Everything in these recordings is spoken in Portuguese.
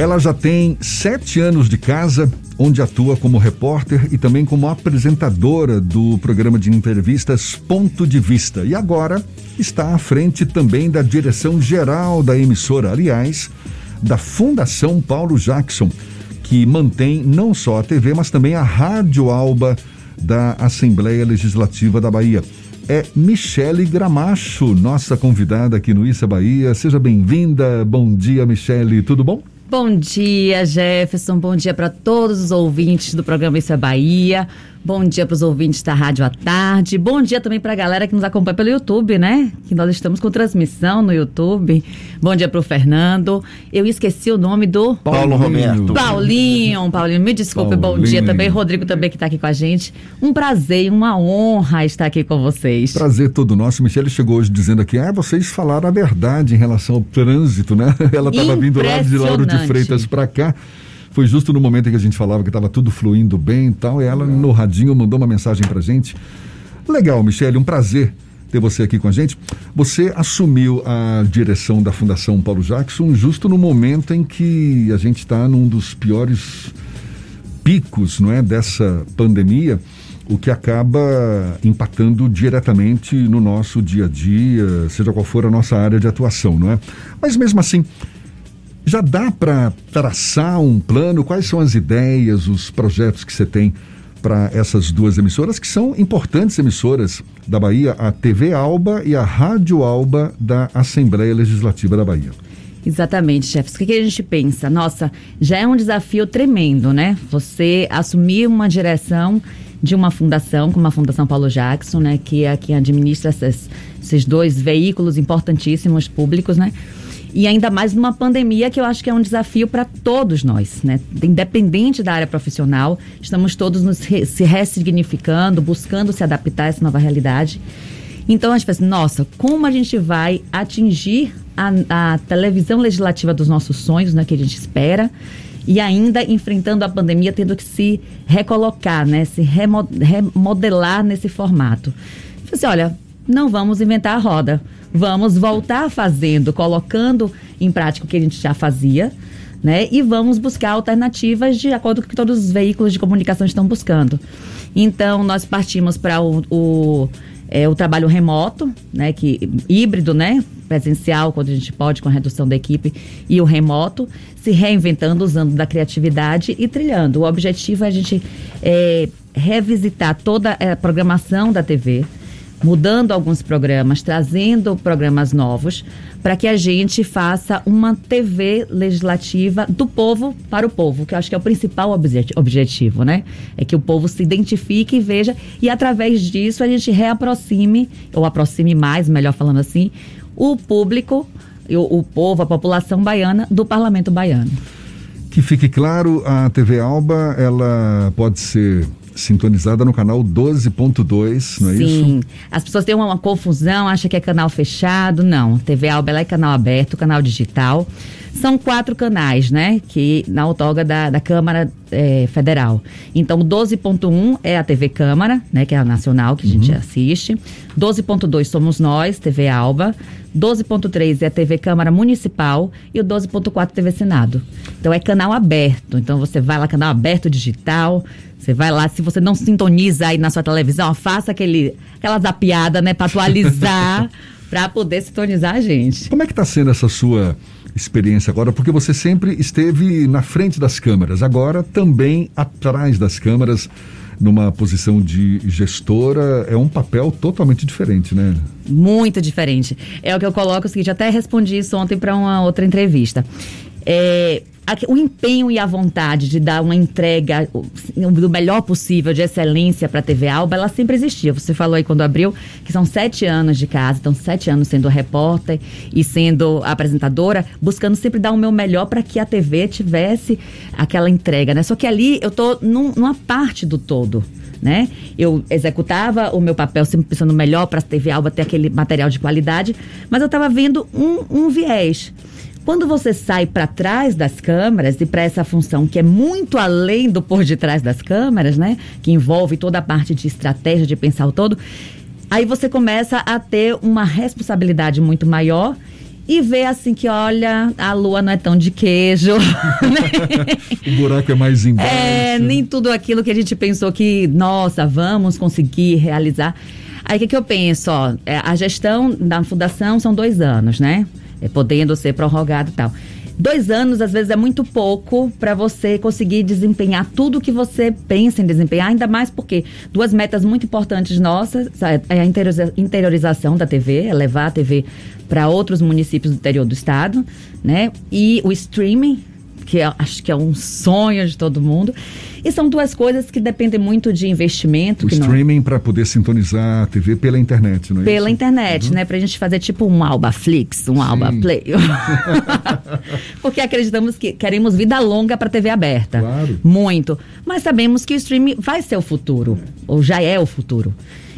Ela já tem sete anos de casa, onde atua como repórter e também como apresentadora do programa de entrevistas Ponto de Vista. E agora está à frente também da direção geral da emissora, aliás, da Fundação Paulo Jackson, que mantém não só a TV, mas também a Rádio Alba da Assembleia Legislativa da Bahia. É Michele Gramacho, nossa convidada aqui no Issa Bahia. Seja bem-vinda. Bom dia, Michele. Tudo bom? Bom dia, Jefferson. Bom dia para todos os ouvintes do programa Isso é Bahia. Bom dia para os ouvintes da Rádio à Tarde. Bom dia também para a galera que nos acompanha pelo YouTube, né? Que nós estamos com transmissão no YouTube. Bom dia para o Fernando. Eu esqueci o nome do Paulo Roberto. Paulinho, Paulinho, me desculpe. Paulinho. Bom dia também. Rodrigo também que está aqui com a gente. Um prazer e uma honra estar aqui com vocês. Prazer todo nosso. Michele chegou hoje dizendo aqui: ah, vocês falaram a verdade em relação ao trânsito, né? Ela estava vindo lá de Lauro de Freitas para cá. Foi justo no momento em que a gente falava que estava tudo fluindo bem e tal. E ela, no radinho, mandou uma mensagem para gente. Legal, Michele, um prazer ter você aqui com a gente. Você assumiu a direção da Fundação Paulo Jackson justo no momento em que a gente está num dos piores picos, não é, dessa pandemia, o que acaba impactando diretamente no nosso dia a dia, seja qual for a nossa área de atuação, não é? Mas mesmo assim, já dá para traçar um plano? Quais são as ideias, os projetos que você tem para essas duas emissoras, que são importantes emissoras da Bahia, a TV Alba e a Rádio Alba da Assembleia Legislativa da Bahia? Exatamente, chefes. O que, a gente pensa? Nossa, já é um desafio tremendo, né? Você assumir uma direção de uma fundação, como a Fundação Paulo Jackson, né? Que é quem administra esses, esses dois veículos importantíssimos públicos, né? E ainda mais numa pandemia que eu acho que é um desafio para todos nós, né? Independente da área profissional, estamos todos nos re se ressignificando, buscando se adaptar a essa nova realidade. Então a gente pensa, nossa, como a gente vai atingir a, a televisão legislativa dos nossos sonhos, né, que a gente espera, e ainda enfrentando a pandemia, tendo que se recolocar, né, se remodelar nesse formato. Eu assim, olha, não vamos inventar a roda Vamos voltar fazendo, colocando em prática o que a gente já fazia, né? E vamos buscar alternativas de acordo com o que todos os veículos de comunicação estão buscando. Então, nós partimos para o, o, é, o trabalho remoto, né? Que, híbrido, né? Presencial, quando a gente pode, com a redução da equipe, e o remoto, se reinventando, usando da criatividade e trilhando. O objetivo é a gente é, revisitar toda a programação da TV, mudando alguns programas, trazendo programas novos, para que a gente faça uma TV legislativa do povo para o povo, que eu acho que é o principal objetivo, né? É que o povo se identifique e veja, e através disso a gente reaproxime, ou aproxime mais, melhor falando assim, o público, o, o povo, a população baiana do parlamento baiano. Que fique claro, a TV Alba, ela pode ser sintonizada no canal 12.2, não é Sim. isso? Sim. As pessoas têm uma, uma confusão, acham que é canal fechado. Não. TV Alba é canal aberto, canal digital. São quatro canais, né? Que na outorga da, da Câmara é, Federal. Então, 12.1 é a TV Câmara, né? Que é a nacional que a gente uhum. assiste. 12.2 somos nós, TV Alba. 12.3 é a TV Câmara Municipal e o 12.4 TV Senado. Então é canal aberto. Então você vai lá, canal aberto digital. Você vai lá, se você não sintoniza aí na sua televisão, faça aquele, aquela zapiada, né, para atualizar, para poder sintonizar a gente. Como é que está sendo essa sua experiência agora? Porque você sempre esteve na frente das câmeras, agora também atrás das câmeras numa posição de gestora é um papel totalmente diferente, né? Muito diferente. É o que eu coloco o seguinte, até respondi isso ontem para uma outra entrevista. É, o empenho e a vontade de dar uma entrega do melhor possível, de excelência para a TV Alba, ela sempre existia. Você falou aí quando abriu que são sete anos de casa, então sete anos sendo repórter e sendo apresentadora, buscando sempre dar o meu melhor para que a TV tivesse aquela entrega, né? Só que ali eu tô num, numa parte do todo. Né? Eu executava o meu papel sempre pensando melhor para a TV Alba ter aquele material de qualidade, mas eu estava vendo um, um viés. Quando você sai para trás das câmeras e para essa função que é muito além do por detrás das câmeras, né? Que envolve toda a parte de estratégia, de pensar o todo, aí você começa a ter uma responsabilidade muito maior e ver assim que, olha, a lua não é tão de queijo. Né? o buraco é mais embaixo. É, nem tudo aquilo que a gente pensou que, nossa, vamos conseguir realizar. Aí o que, que eu penso? Ó, é, a gestão da fundação são dois anos, né? É, podendo ser prorrogado e tal. Dois anos, às vezes, é muito pouco para você conseguir desempenhar tudo que você pensa em desempenhar, ainda mais porque duas metas muito importantes nossas é a interiorização da TV, é levar a TV para outros municípios do interior do estado, né? E o streaming, que é, acho que é um sonho de todo mundo. E são duas coisas que dependem muito de investimento. O streaming não... para poder sintonizar a TV pela internet, não é Pela isso? internet, uhum. né? Para a gente fazer tipo um Alba Flix, um Sim. Alba Play. Porque acreditamos que queremos vida longa para TV aberta. Claro. Muito. Mas sabemos que o streaming vai ser o futuro, ou já é o futuro.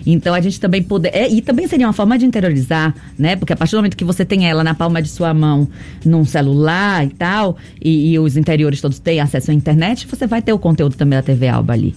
Então a gente também poder. É, e também seria uma forma de interiorizar, né? Porque a partir do momento que você tem ela na palma de sua mão, num celular e tal, e, e os interiores todos têm acesso à internet, você vai ter o conteúdo também da TV Alba ali.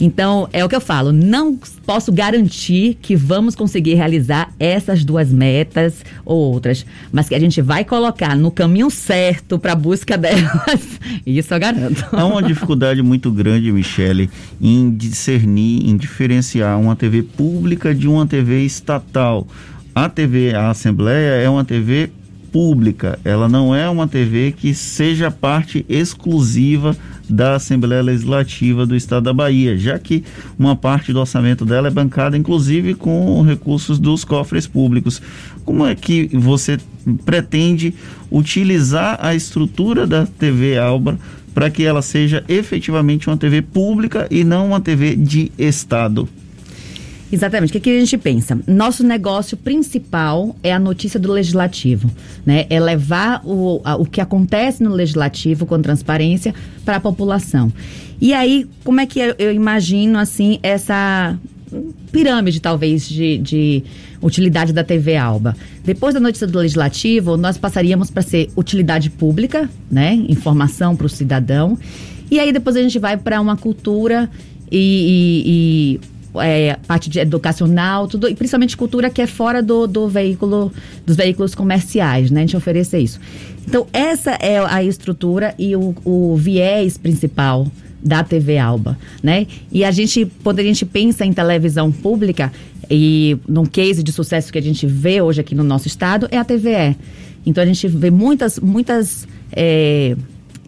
Então, é o que eu falo, não posso garantir que vamos conseguir realizar essas duas metas ou outras, mas que a gente vai colocar no caminho certo para a busca delas, isso eu garanto. Há uma dificuldade muito grande, Michele, em discernir, em diferenciar uma TV pública de uma TV estatal. A TV, a Assembleia, é uma TV pública, ela não é uma TV que seja parte exclusiva da Assembleia Legislativa do Estado da Bahia, já que uma parte do orçamento dela é bancada, inclusive, com recursos dos cofres públicos. Como é que você pretende utilizar a estrutura da TV Alba para que ela seja efetivamente uma TV pública e não uma TV de Estado? Exatamente. O que, que, a gente pensa? Nosso negócio principal é a notícia do legislativo, né? É levar o, a, o que acontece no legislativo com transparência para a população. E aí, como é que eu, eu imagino assim essa pirâmide, talvez, de, de, utilidade da TV Alba. Depois da notícia do Legislativo, nós passaríamos para ser utilidade pública, né? Informação para o cidadão. E aí depois a gente vai para uma cultura e, e, e é, parte de educacional, tudo, e principalmente cultura que é fora do, do veículo, dos veículos comerciais, né? A gente oferecer isso. Então, essa é a estrutura e o, o viés principal da TV Alba, né? E a gente, quando a gente pensa em televisão pública e num case de sucesso que a gente vê hoje aqui no nosso estado é a TVE. Então a gente vê muitas, muitas é,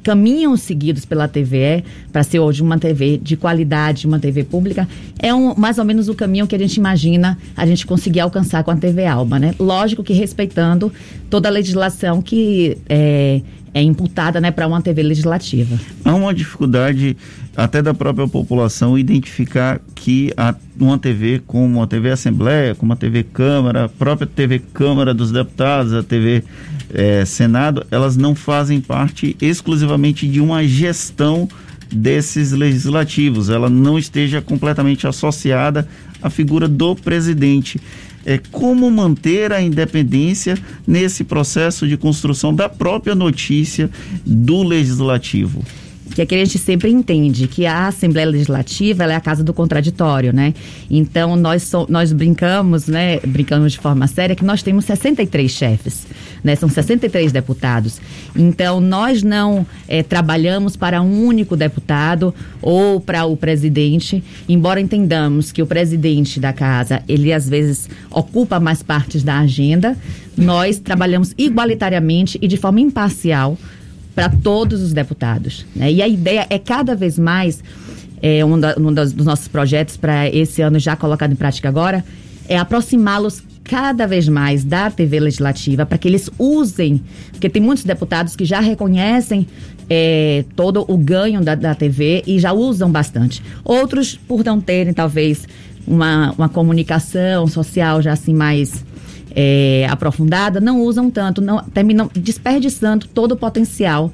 caminhos seguidos pela TVE para ser hoje uma TV de qualidade, uma TV pública, é um, mais ou menos o caminho que a gente imagina a gente conseguir alcançar com a TV Alba, né? Lógico que respeitando toda a legislação que é, é imputada né, para uma TV legislativa. Há uma dificuldade até da própria população identificar que a, uma TV como a TV Assembleia, como a TV Câmara, a própria TV Câmara dos Deputados, a TV é, Senado, elas não fazem parte exclusivamente de uma gestão desses legislativos, ela não esteja completamente associada à figura do presidente. É como manter a independência nesse processo de construção da própria notícia do legislativo que aqui a gente sempre entende que a Assembleia Legislativa é a casa do contraditório, né? Então nós, so, nós brincamos, né? Brincamos de forma séria que nós temos 63 chefes, né? São 63 deputados. Então nós não é, trabalhamos para um único deputado ou para o presidente, embora entendamos que o presidente da casa ele às vezes ocupa mais partes da agenda. Nós trabalhamos igualitariamente e de forma imparcial para todos os deputados. Né? E a ideia é cada vez mais, é, um, da, um dos nossos projetos para esse ano já colocado em prática agora, é aproximá-los cada vez mais da TV legislativa para que eles usem, porque tem muitos deputados que já reconhecem é, todo o ganho da, da TV e já usam bastante. Outros, por não terem talvez uma, uma comunicação social já assim mais é, aprofundada, não usam tanto, não terminam desperdiçando todo o potencial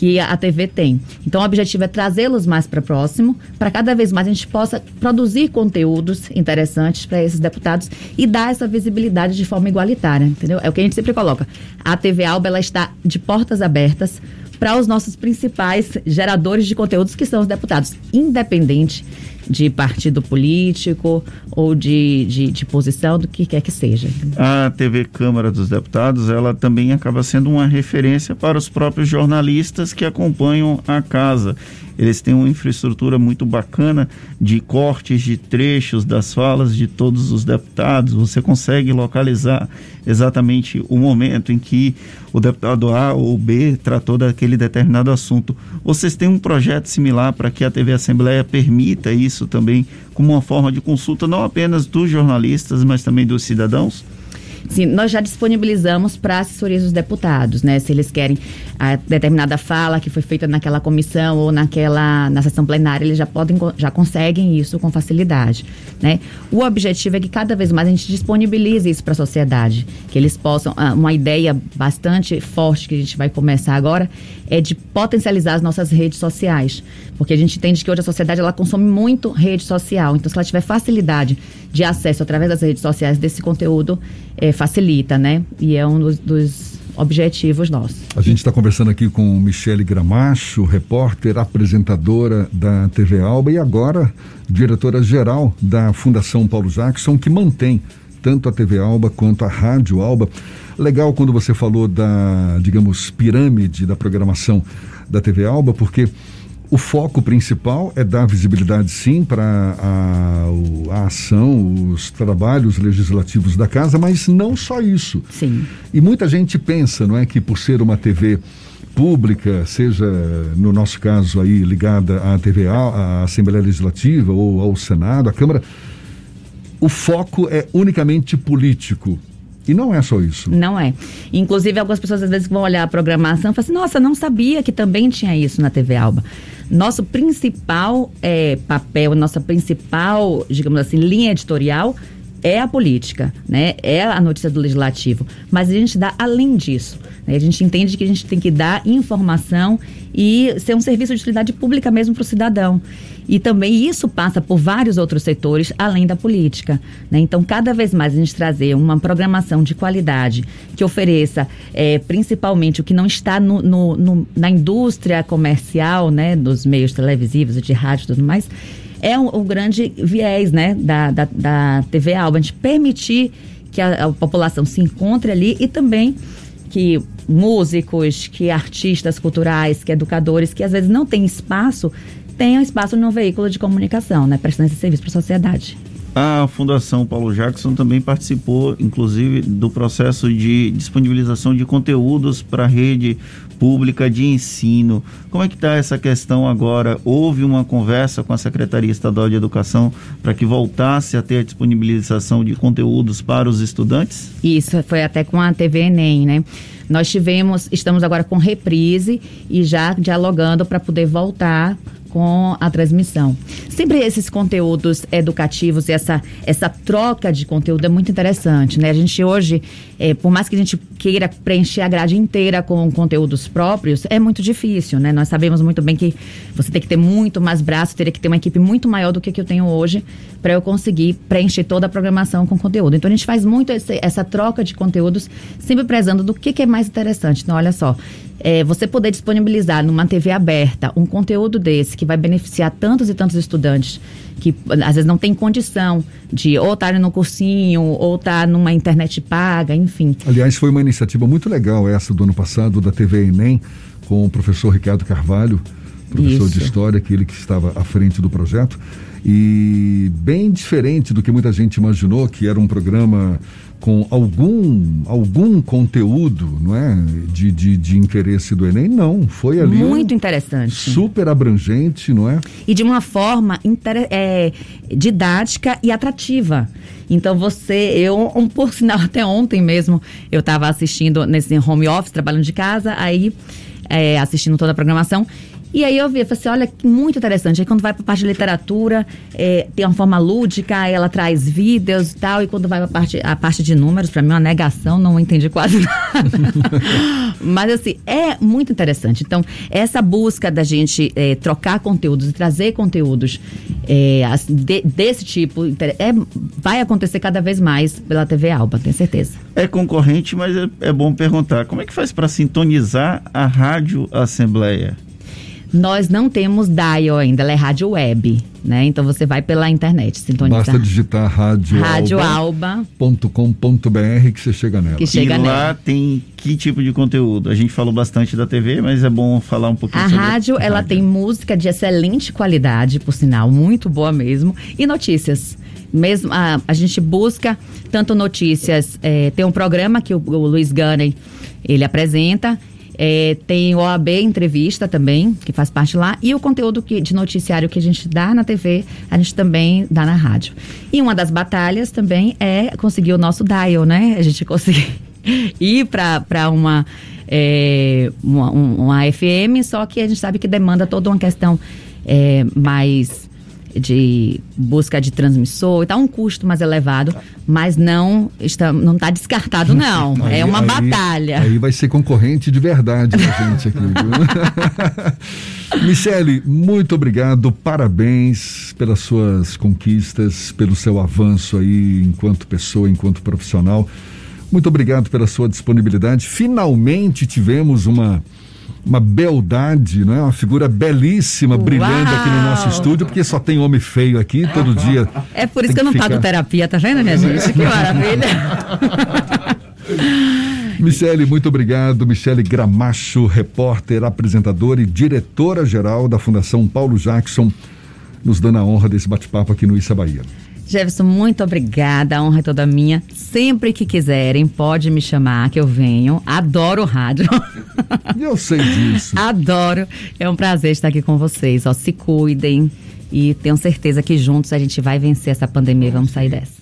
que a TV tem. Então, o objetivo é trazê-los mais para próximo, para cada vez mais a gente possa produzir conteúdos interessantes para esses deputados e dar essa visibilidade de forma igualitária, entendeu? É o que a gente sempre coloca. A TV Alba ela está de portas abertas para os nossos principais geradores de conteúdos, que são os deputados, independente de partido político ou de, de, de, posição, do que quer que seja. A TV Câmara dos Deputados, ela também acaba sendo uma referência para os próprios jornalistas que acompanham a casa. Eles têm uma infraestrutura muito bacana de cortes de trechos das falas de todos os deputados. Você consegue localizar exatamente o momento em que o deputado A ou B tratou daquele determinado assunto. Vocês têm um projeto similar para que a TV Assembleia permita isso também como uma forma de consulta não apenas dos jornalistas, mas também dos cidadãos? Sim, nós já disponibilizamos para assessoria dos deputados, né? Se eles querem a determinada fala que foi feita naquela comissão ou naquela na sessão plenária, eles já podem já conseguem isso com facilidade, né? O objetivo é que cada vez mais a gente disponibilize isso para a sociedade, que eles possam ah, uma ideia bastante forte que a gente vai começar agora é de potencializar as nossas redes sociais, porque a gente entende que hoje a sociedade ela consome muito rede social, então se ela tiver facilidade de acesso através das redes sociais desse conteúdo, é, facilita, né? E é um dos, dos objetivos nossos. A gente está conversando aqui com Michele Gramacho, repórter, apresentadora da TV Alba e agora diretora-geral da Fundação Paulo Jackson, que mantém tanto a TV Alba quanto a Rádio Alba. Legal quando você falou da, digamos, pirâmide da programação da TV Alba, porque o foco principal é dar visibilidade, sim, para a, a, ação, os trabalhos legislativos da casa, mas não só isso. Sim. E muita gente pensa, não é, que por ser uma TV pública, seja no nosso caso aí ligada à TVA, à Assembleia Legislativa ou ao Senado, à Câmara, o foco é unicamente político. E não é só isso. Não é. Inclusive, algumas pessoas às vezes vão olhar a programação e falam assim: nossa, não sabia que também tinha isso na TV Alba. Nosso principal é, papel, nossa principal, digamos assim, linha editorial é a política, né? É a notícia do legislativo. Mas a gente dá além disso. Né? A gente entende que a gente tem que dar informação e ser um serviço de utilidade pública mesmo para o cidadão. E também isso passa por vários outros setores além da política. Né? Então, cada vez mais a gente trazer uma programação de qualidade que ofereça é, principalmente o que não está no, no, no, na indústria comercial, né, dos meios televisivos, de rádio e tudo mais, é o um grande viés né, da, da, da TV Alba. A gente permitir que a, a população se encontre ali e também que músicos, que artistas culturais, que educadores, que às vezes não têm espaço, tenham espaço no veículo de comunicação, né, prestando esse serviço para a sociedade. A Fundação Paulo Jackson também participou, inclusive, do processo de disponibilização de conteúdos para a rede pública de ensino. Como é que está essa questão agora? Houve uma conversa com a Secretaria Estadual de Educação para que voltasse a ter a disponibilização de conteúdos para os estudantes? Isso, foi até com a TV Enem, né? Nós tivemos, estamos agora com reprise e já dialogando para poder voltar com a transmissão. Sempre esses conteúdos educativos e essa, essa troca de conteúdo é muito interessante, né? A gente hoje, é, por mais que a gente queira preencher a grade inteira com conteúdos próprios, é muito difícil, né? Nós sabemos muito bem que você tem que ter muito mais braço, teria que ter uma equipe muito maior do que, que eu tenho hoje para eu conseguir preencher toda a programação com conteúdo. Então a gente faz muito esse, essa troca de conteúdos, sempre prezando do que, que é mais interessante. Então, olha só, é, você poder disponibilizar numa TV aberta um conteúdo desse que vai beneficiar tantos e tantos estudantes que às vezes não tem condição de ou estar no cursinho ou estar numa internet paga, enfim. Aliás, foi uma iniciativa muito legal essa do ano passado da TV Enem com o professor Ricardo Carvalho, professor Isso. de história, aquele que estava à frente do projeto e bem diferente do que muita gente imaginou, que era um programa com algum algum conteúdo, não é, de, de, de interesse do Enem, não, foi ali muito interessante, super abrangente, não é? E de uma forma inter, é, didática e atrativa. Então você, eu, um, por sinal, até ontem mesmo, eu estava assistindo nesse home office, trabalhando de casa, aí é, assistindo toda a programação e aí eu vi, eu falei assim, olha, muito interessante. Aí quando vai para a parte de literatura, é, tem uma forma lúdica, ela traz vídeos e tal. E quando vai para parte, a parte de números, para mim é uma negação, não entendi quase nada. Mas assim, é muito interessante. Então, essa busca da gente é, trocar conteúdos e trazer conteúdos é, de, desse tipo, é, vai acontecer cada vez mais pela TV Alba, tenho certeza. É concorrente, mas é, é bom perguntar, como é que faz para sintonizar a Rádio Assembleia? Nós não temos dial ainda, ela é rádio web, né? Então você vai pela internet, sintonizar. Basta digitar radioalba.com.br que você chega nela. Que chega e lá nela. tem que tipo de conteúdo? A gente falou bastante da TV, mas é bom falar um pouquinho a sobre rádio. A ela rádio. tem música de excelente qualidade, por sinal, muito boa mesmo, e notícias mesmo a, a gente busca tanto notícias é, tem um programa que o, o Luiz Gunner ele apresenta é, tem OAB Entrevista também, que faz parte lá, e o conteúdo que, de noticiário que a gente dá na TV, a gente também dá na rádio. E uma das batalhas também é conseguir o nosso dial, né? A gente conseguir ir para uma, é, uma, uma FM, só que a gente sabe que demanda toda uma questão é, mais de busca de transmissor e tal, um custo mais elevado, mas não está não está descartado não. Aí, é uma aí, batalha. Aí vai ser concorrente de verdade a gente aqui. Michele, muito obrigado, parabéns pelas suas conquistas, pelo seu avanço aí enquanto pessoa, enquanto profissional. Muito obrigado pela sua disponibilidade. Finalmente tivemos uma uma beldade, não é? Uma figura belíssima Uau. brilhando aqui no nosso estúdio, porque só tem homem feio aqui todo dia. É por isso que eu não ficar... pago terapia, tá vendo, minha gente? Que maravilha. Michele, muito obrigado. Michele Gramacho, repórter, apresentadora e diretora-geral da Fundação Paulo Jackson, nos dando a honra desse bate-papo aqui no Issa Bahia. Jefferson, muito obrigada. A honra é toda minha. Sempre que quiserem, pode me chamar que eu venho. Adoro rádio. Eu sei disso. Adoro. É um prazer estar aqui com vocês. Ó, se cuidem e tenho certeza que juntos a gente vai vencer essa pandemia e vamos sair dessa.